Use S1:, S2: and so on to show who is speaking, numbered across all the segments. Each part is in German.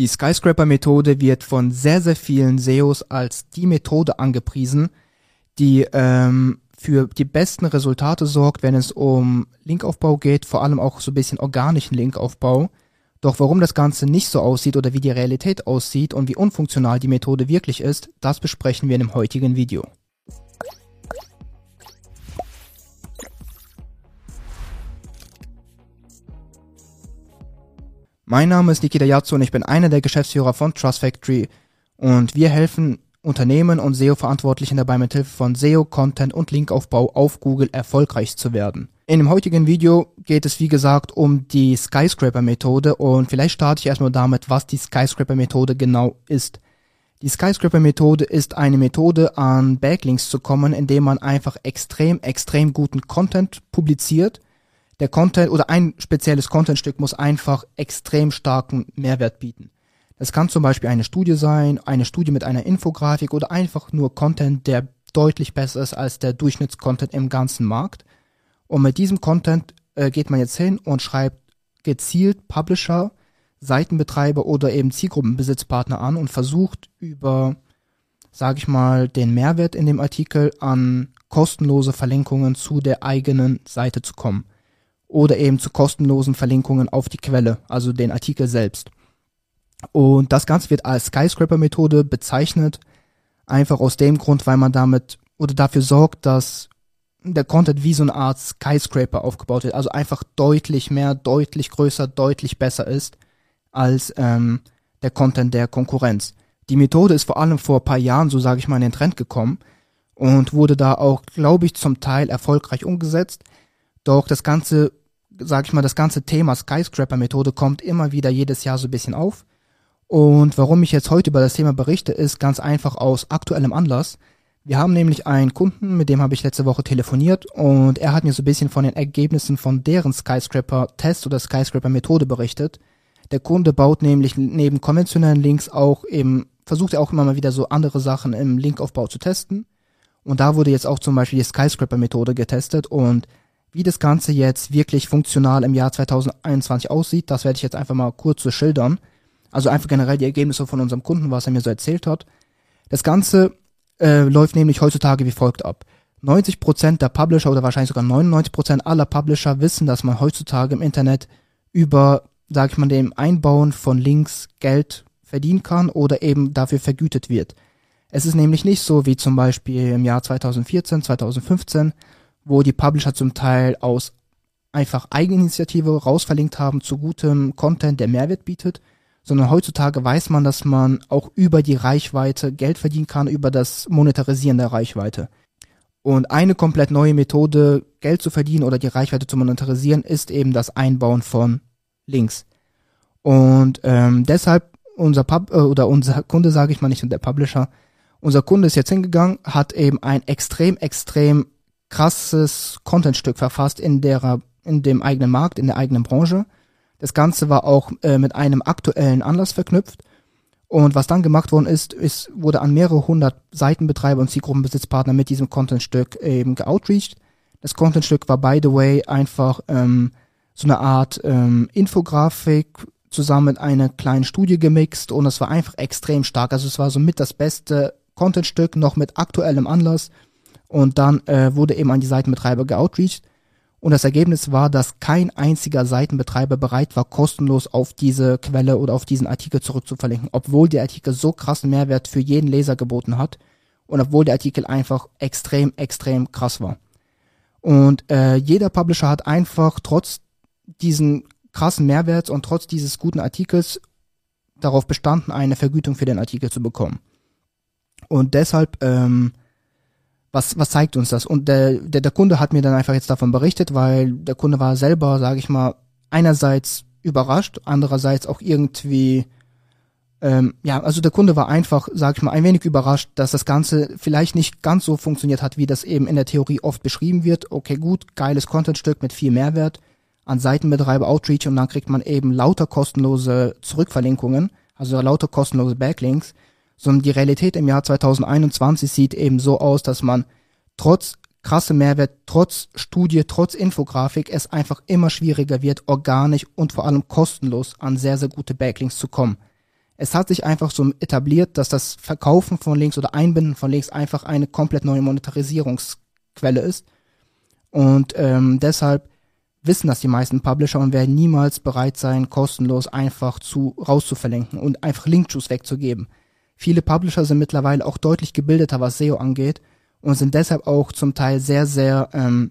S1: Die Skyscraper-Methode wird von sehr, sehr vielen SEOs als die Methode angepriesen, die ähm, für die besten Resultate sorgt, wenn es um Linkaufbau geht, vor allem auch so ein bisschen organischen Linkaufbau. Doch warum das Ganze nicht so aussieht oder wie die Realität aussieht und wie unfunktional die Methode wirklich ist, das besprechen wir in dem heutigen Video. Mein Name ist Nikita Yatsu und ich bin einer der Geschäftsführer von Trust Factory und wir helfen Unternehmen und SEO-Verantwortlichen dabei mithilfe von SEO, Content und Linkaufbau auf Google erfolgreich zu werden. In dem heutigen Video geht es wie gesagt um die Skyscraper-Methode und vielleicht starte ich erstmal damit, was die Skyscraper-Methode genau ist. Die Skyscraper-Methode ist eine Methode, an Backlinks zu kommen, indem man einfach extrem, extrem guten Content publiziert der Content oder ein spezielles Contentstück muss einfach extrem starken Mehrwert bieten. Das kann zum Beispiel eine Studie sein, eine Studie mit einer Infografik oder einfach nur Content, der deutlich besser ist als der Durchschnittscontent im ganzen Markt. Und mit diesem Content äh, geht man jetzt hin und schreibt gezielt Publisher, Seitenbetreiber oder eben Zielgruppenbesitzpartner an und versucht über, sage ich mal, den Mehrwert in dem Artikel an kostenlose Verlinkungen zu der eigenen Seite zu kommen oder eben zu kostenlosen Verlinkungen auf die Quelle, also den Artikel selbst. Und das Ganze wird als Skyscraper-Methode bezeichnet, einfach aus dem Grund, weil man damit oder dafür sorgt, dass der Content wie so eine Art Skyscraper aufgebaut wird, also einfach deutlich mehr, deutlich größer, deutlich besser ist als ähm, der Content der Konkurrenz. Die Methode ist vor allem vor ein paar Jahren, so sage ich mal, in den Trend gekommen und wurde da auch, glaube ich, zum Teil erfolgreich umgesetzt. Doch das Ganze sag ich mal, das ganze Thema Skyscraper-Methode kommt immer wieder jedes Jahr so ein bisschen auf. Und warum ich jetzt heute über das Thema berichte, ist ganz einfach aus aktuellem Anlass. Wir haben nämlich einen Kunden, mit dem habe ich letzte Woche telefoniert und er hat mir so ein bisschen von den Ergebnissen von deren Skyscraper-Test oder Skyscraper-Methode berichtet. Der Kunde baut nämlich neben konventionellen Links auch eben, versucht er auch immer mal wieder so andere Sachen im Linkaufbau zu testen. Und da wurde jetzt auch zum Beispiel die Skyscraper-Methode getestet und wie das Ganze jetzt wirklich funktional im Jahr 2021 aussieht, das werde ich jetzt einfach mal kurz so schildern. Also einfach generell die Ergebnisse von unserem Kunden, was er mir so erzählt hat. Das Ganze äh, läuft nämlich heutzutage wie folgt ab. 90% der Publisher oder wahrscheinlich sogar 99% aller Publisher wissen, dass man heutzutage im Internet über, sag ich mal, dem Einbauen von Links Geld verdienen kann oder eben dafür vergütet wird. Es ist nämlich nicht so wie zum Beispiel im Jahr 2014, 2015, wo die Publisher zum Teil aus einfach Eigeninitiative rausverlinkt haben zu gutem Content, der Mehrwert bietet, sondern heutzutage weiß man, dass man auch über die Reichweite Geld verdienen kann, über das Monetarisieren der Reichweite. Und eine komplett neue Methode, Geld zu verdienen oder die Reichweite zu monetarisieren, ist eben das Einbauen von Links. Und ähm, deshalb unser Pub äh, oder unser Kunde, sage ich mal nicht, und der Publisher, unser Kunde ist jetzt hingegangen, hat eben ein extrem, extrem krasses Contentstück verfasst in der, in dem eigenen Markt, in der eigenen Branche. Das Ganze war auch äh, mit einem aktuellen Anlass verknüpft. Und was dann gemacht worden ist, ist, wurde an mehrere hundert Seitenbetreiber und Zielgruppenbesitzpartner mit diesem Contentstück eben geoutreached. Das Contentstück war, by the way, einfach ähm, so eine Art ähm, Infografik zusammen mit einer kleinen Studie gemixt und es war einfach extrem stark. Also es war somit das beste Contentstück, noch mit aktuellem Anlass. Und dann äh, wurde eben an die Seitenbetreiber geoutreached. Und das Ergebnis war, dass kein einziger Seitenbetreiber bereit war, kostenlos auf diese Quelle oder auf diesen Artikel zurückzuverlinken, obwohl der Artikel so krassen Mehrwert für jeden Leser geboten hat und obwohl der Artikel einfach extrem, extrem krass war. Und äh, jeder Publisher hat einfach trotz diesen krassen Mehrwerts und trotz dieses guten Artikels darauf bestanden, eine Vergütung für den Artikel zu bekommen. Und deshalb ähm, was, was zeigt uns das? Und der, der, der Kunde hat mir dann einfach jetzt davon berichtet, weil der Kunde war selber, sage ich mal, einerseits überrascht, andererseits auch irgendwie, ähm, ja, also der Kunde war einfach, sage ich mal, ein wenig überrascht, dass das Ganze vielleicht nicht ganz so funktioniert hat, wie das eben in der Theorie oft beschrieben wird. Okay, gut, geiles Contentstück mit viel Mehrwert an Seitenbetreiber Outreach und dann kriegt man eben lauter kostenlose Zurückverlinkungen, also lauter kostenlose Backlinks sondern die Realität im Jahr 2021 sieht eben so aus, dass man trotz krasse Mehrwert, trotz Studie, trotz Infografik es einfach immer schwieriger wird, organisch und vor allem kostenlos an sehr, sehr gute Backlinks zu kommen. Es hat sich einfach so etabliert, dass das Verkaufen von Links oder Einbinden von Links einfach eine komplett neue Monetarisierungsquelle ist. Und ähm, deshalb wissen das die meisten Publisher und werden niemals bereit sein, kostenlos einfach zu rauszuverlinken und einfach Link-Juice wegzugeben. Viele Publisher sind mittlerweile auch deutlich gebildeter, was SEO angeht und sind deshalb auch zum Teil sehr, sehr ähm,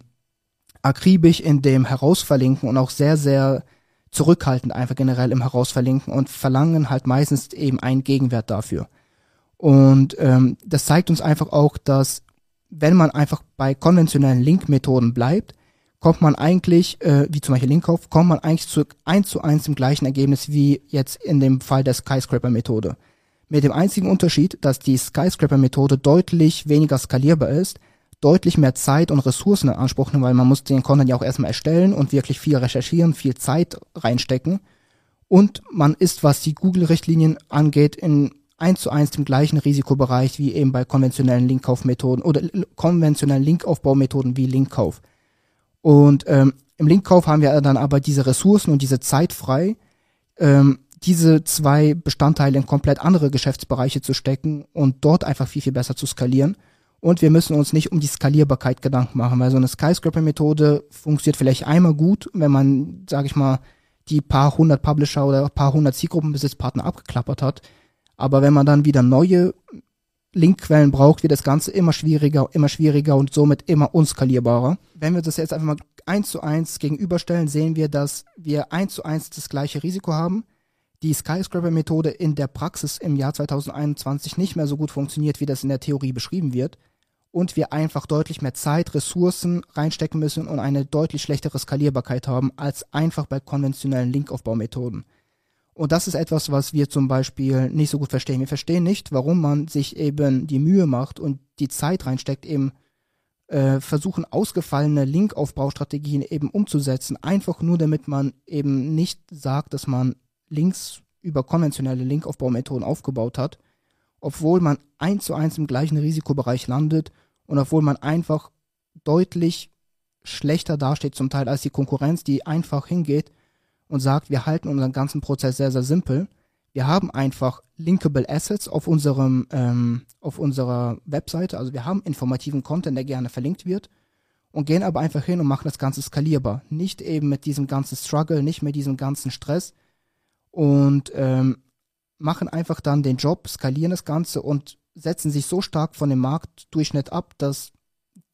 S1: akribisch in dem Herausverlinken und auch sehr, sehr zurückhaltend einfach generell im Herausverlinken und verlangen halt meistens eben einen Gegenwert dafür. Und ähm, das zeigt uns einfach auch, dass wenn man einfach bei konventionellen Link-Methoden bleibt, kommt man eigentlich, äh, wie zum Beispiel Linkkauf, kommt man eigentlich zu eins zu eins im gleichen Ergebnis wie jetzt in dem Fall der Skyscraper-Methode. Mit dem einzigen Unterschied, dass die Skyscraper-Methode deutlich weniger skalierbar ist, deutlich mehr Zeit und Ressourcen in Anspruch nimmt, weil man muss den Content ja auch erstmal erstellen und wirklich viel recherchieren, viel Zeit reinstecken. Und man ist, was die Google-Richtlinien angeht, in eins zu eins dem gleichen Risikobereich wie eben bei konventionellen Linkkaufmethoden oder konventionellen Linkaufbaumethoden wie Linkkauf. Und ähm, im Linkkauf haben wir dann aber diese Ressourcen und diese Zeit frei, ähm, diese zwei Bestandteile in komplett andere Geschäftsbereiche zu stecken und dort einfach viel, viel besser zu skalieren. Und wir müssen uns nicht um die Skalierbarkeit Gedanken machen, weil so eine Skyscraper-Methode funktioniert vielleicht einmal gut, wenn man, sage ich mal, die paar hundert Publisher oder paar hundert Zielgruppenbesitzpartner abgeklappert hat. Aber wenn man dann wieder neue Linkquellen braucht, wird das Ganze immer schwieriger, immer schwieriger und somit immer unskalierbarer. Wenn wir das jetzt einfach mal eins zu eins gegenüberstellen, sehen wir, dass wir eins zu eins das gleiche Risiko haben. Die Skyscraper-Methode in der Praxis im Jahr 2021 nicht mehr so gut funktioniert, wie das in der Theorie beschrieben wird. Und wir einfach deutlich mehr Zeit, Ressourcen reinstecken müssen und eine deutlich schlechtere Skalierbarkeit haben als einfach bei konventionellen Linkaufbaumethoden. Und das ist etwas, was wir zum Beispiel nicht so gut verstehen. Wir verstehen nicht, warum man sich eben die Mühe macht und die Zeit reinsteckt, eben äh, versuchen, ausgefallene Linkaufbaustrategien eben umzusetzen, einfach nur damit man eben nicht sagt, dass man Links über konventionelle Linkaufbaumethoden aufgebaut hat, obwohl man eins zu eins im gleichen Risikobereich landet und obwohl man einfach deutlich schlechter dasteht zum Teil als die Konkurrenz, die einfach hingeht und sagt, wir halten unseren ganzen Prozess sehr, sehr simpel. Wir haben einfach linkable Assets auf unserem, ähm, auf unserer Webseite. Also wir haben informativen Content, der gerne verlinkt wird und gehen aber einfach hin und machen das Ganze skalierbar. Nicht eben mit diesem ganzen Struggle, nicht mit diesem ganzen Stress und ähm, machen einfach dann den Job, skalieren das Ganze und setzen sich so stark von dem Marktdurchschnitt ab, dass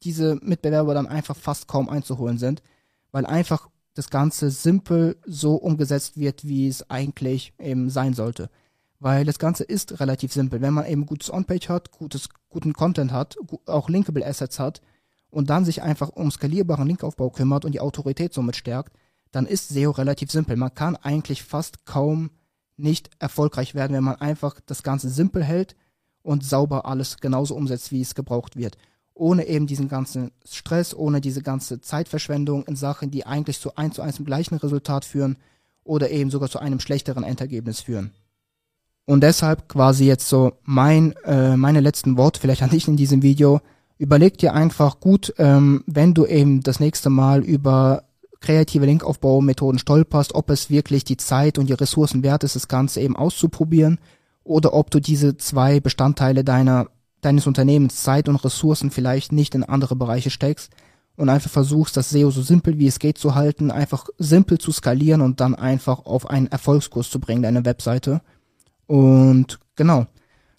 S1: diese Mitbewerber dann einfach fast kaum einzuholen sind, weil einfach das Ganze simpel so umgesetzt wird, wie es eigentlich eben sein sollte. Weil das Ganze ist relativ simpel. Wenn man eben gutes On-Page hat, gutes, guten Content hat, auch Linkable Assets hat und dann sich einfach um skalierbaren Linkaufbau kümmert und die Autorität somit stärkt, dann ist SEO relativ simpel. Man kann eigentlich fast kaum nicht erfolgreich werden, wenn man einfach das Ganze simpel hält und sauber alles genauso umsetzt, wie es gebraucht wird ohne eben diesen ganzen Stress, ohne diese ganze Zeitverschwendung in Sachen, die eigentlich zu eins zu eins im gleichen Resultat führen oder eben sogar zu einem schlechteren Endergebnis führen. Und deshalb quasi jetzt so mein, äh, meine letzten Worte vielleicht an dich in diesem Video. Überleg dir einfach gut, ähm, wenn du eben das nächste Mal über kreative Linkaufbaumethoden stolperst, ob es wirklich die Zeit und die Ressourcen wert ist, das Ganze eben auszuprobieren oder ob du diese zwei Bestandteile deiner deines Unternehmens Zeit und Ressourcen vielleicht nicht in andere Bereiche steckst und einfach versuchst, das SEO so simpel wie es geht zu halten, einfach simpel zu skalieren und dann einfach auf einen Erfolgskurs zu bringen, deine Webseite. Und genau,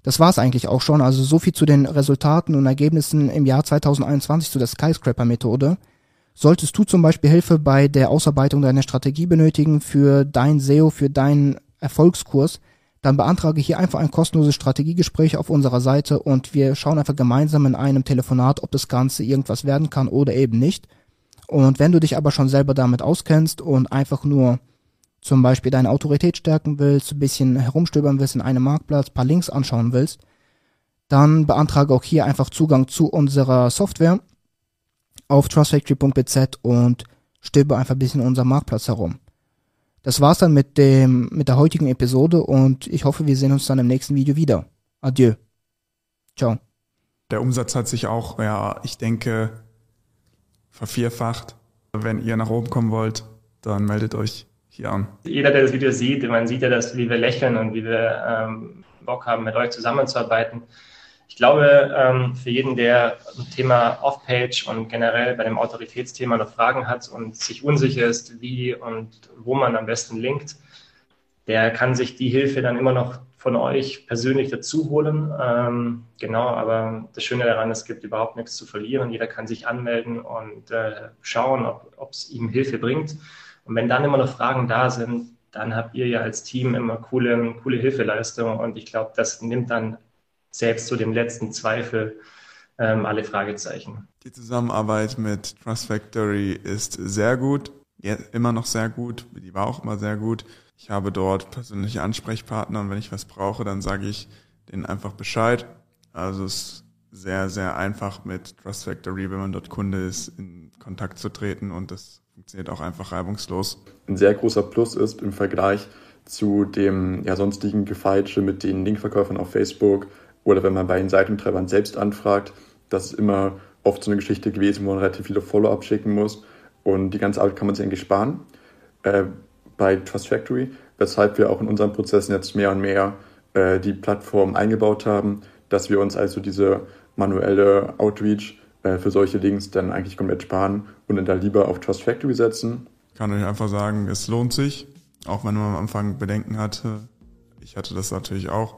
S1: das war's eigentlich auch schon. Also so viel zu den Resultaten und Ergebnissen im Jahr 2021 zu der Skyscraper-Methode. Solltest du zum Beispiel Hilfe bei der Ausarbeitung deiner Strategie benötigen für dein SEO, für deinen Erfolgskurs, dann beantrage hier einfach ein kostenloses Strategiegespräch auf unserer Seite und wir schauen einfach gemeinsam in einem Telefonat, ob das Ganze irgendwas werden kann oder eben nicht. Und wenn du dich aber schon selber damit auskennst und einfach nur zum Beispiel deine Autorität stärken willst, ein bisschen herumstöbern willst in einem Marktplatz, paar Links anschauen willst, dann beantrage auch hier einfach Zugang zu unserer Software auf trustfactory.bz und stöber einfach ein bisschen in unserem Marktplatz herum. Das war's dann mit dem, mit der heutigen Episode und ich hoffe, wir sehen uns dann im nächsten Video wieder. Adieu. Ciao.
S2: Der Umsatz hat sich auch, ja, ich denke, vervierfacht. Wenn ihr nach oben kommen wollt, dann meldet euch hier an?
S3: Jeder, der das Video sieht, man sieht ja, dass, wie wir lächeln und wie wir ähm, Bock haben, mit euch zusammenzuarbeiten. Ich glaube, ähm, für jeden, der ein Thema Off-Page und generell bei dem Autoritätsthema noch Fragen hat und sich unsicher ist, wie und wo man am besten linkt, der kann sich die Hilfe dann immer noch von euch persönlich dazu holen. Ähm, genau, aber das Schöne daran, es gibt überhaupt nichts zu verlieren. Jeder kann sich anmelden und äh, schauen, ob es ihm Hilfe bringt. Und wenn dann immer noch Fragen da sind, dann habt ihr ja als Team immer coole, coole Hilfeleistung. Und ich glaube, das nimmt dann selbst zu dem letzten Zweifel ähm, alle Fragezeichen.
S2: Die Zusammenarbeit mit Trust Factory ist sehr gut, ja, immer noch sehr gut, die war auch immer sehr gut. Ich habe dort persönliche Ansprechpartner und wenn ich was brauche, dann sage ich denen einfach Bescheid. Also es ist sehr, sehr einfach mit Trust Factory, wenn man dort Kunde ist, in Kontakt zu treten und das funktioniert auch einfach reibungslos.
S4: Ein sehr großer Plus ist im Vergleich zu dem ja, sonstigen Gefeitsche mit den Linkverkäufern auf Facebook oder wenn man bei den Seitentreibern selbst anfragt, das ist immer oft so eine Geschichte gewesen, wo man relativ viele Follow-ups schicken muss und die ganze Arbeit kann man sich eigentlich sparen. Äh, bei Trust Factory, weshalb wir auch in unseren Prozessen jetzt mehr und mehr äh, die Plattform eingebaut haben, dass wir uns also diese manuelle Outreach äh, für solche Links dann eigentlich komplett sparen und dann da lieber auf Trust Factory setzen.
S2: Ich kann euch einfach sagen, es lohnt sich, auch wenn man am Anfang Bedenken hatte. Ich hatte das natürlich auch,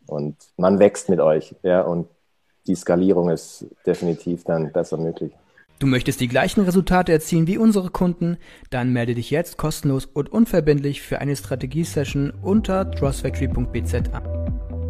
S5: Und man wächst mit euch, ja, und die Skalierung ist definitiv dann besser möglich.
S1: Du möchtest die gleichen Resultate erzielen wie unsere Kunden? Dann melde dich jetzt kostenlos und unverbindlich für eine Strategiesession unter trustfactory.bz an.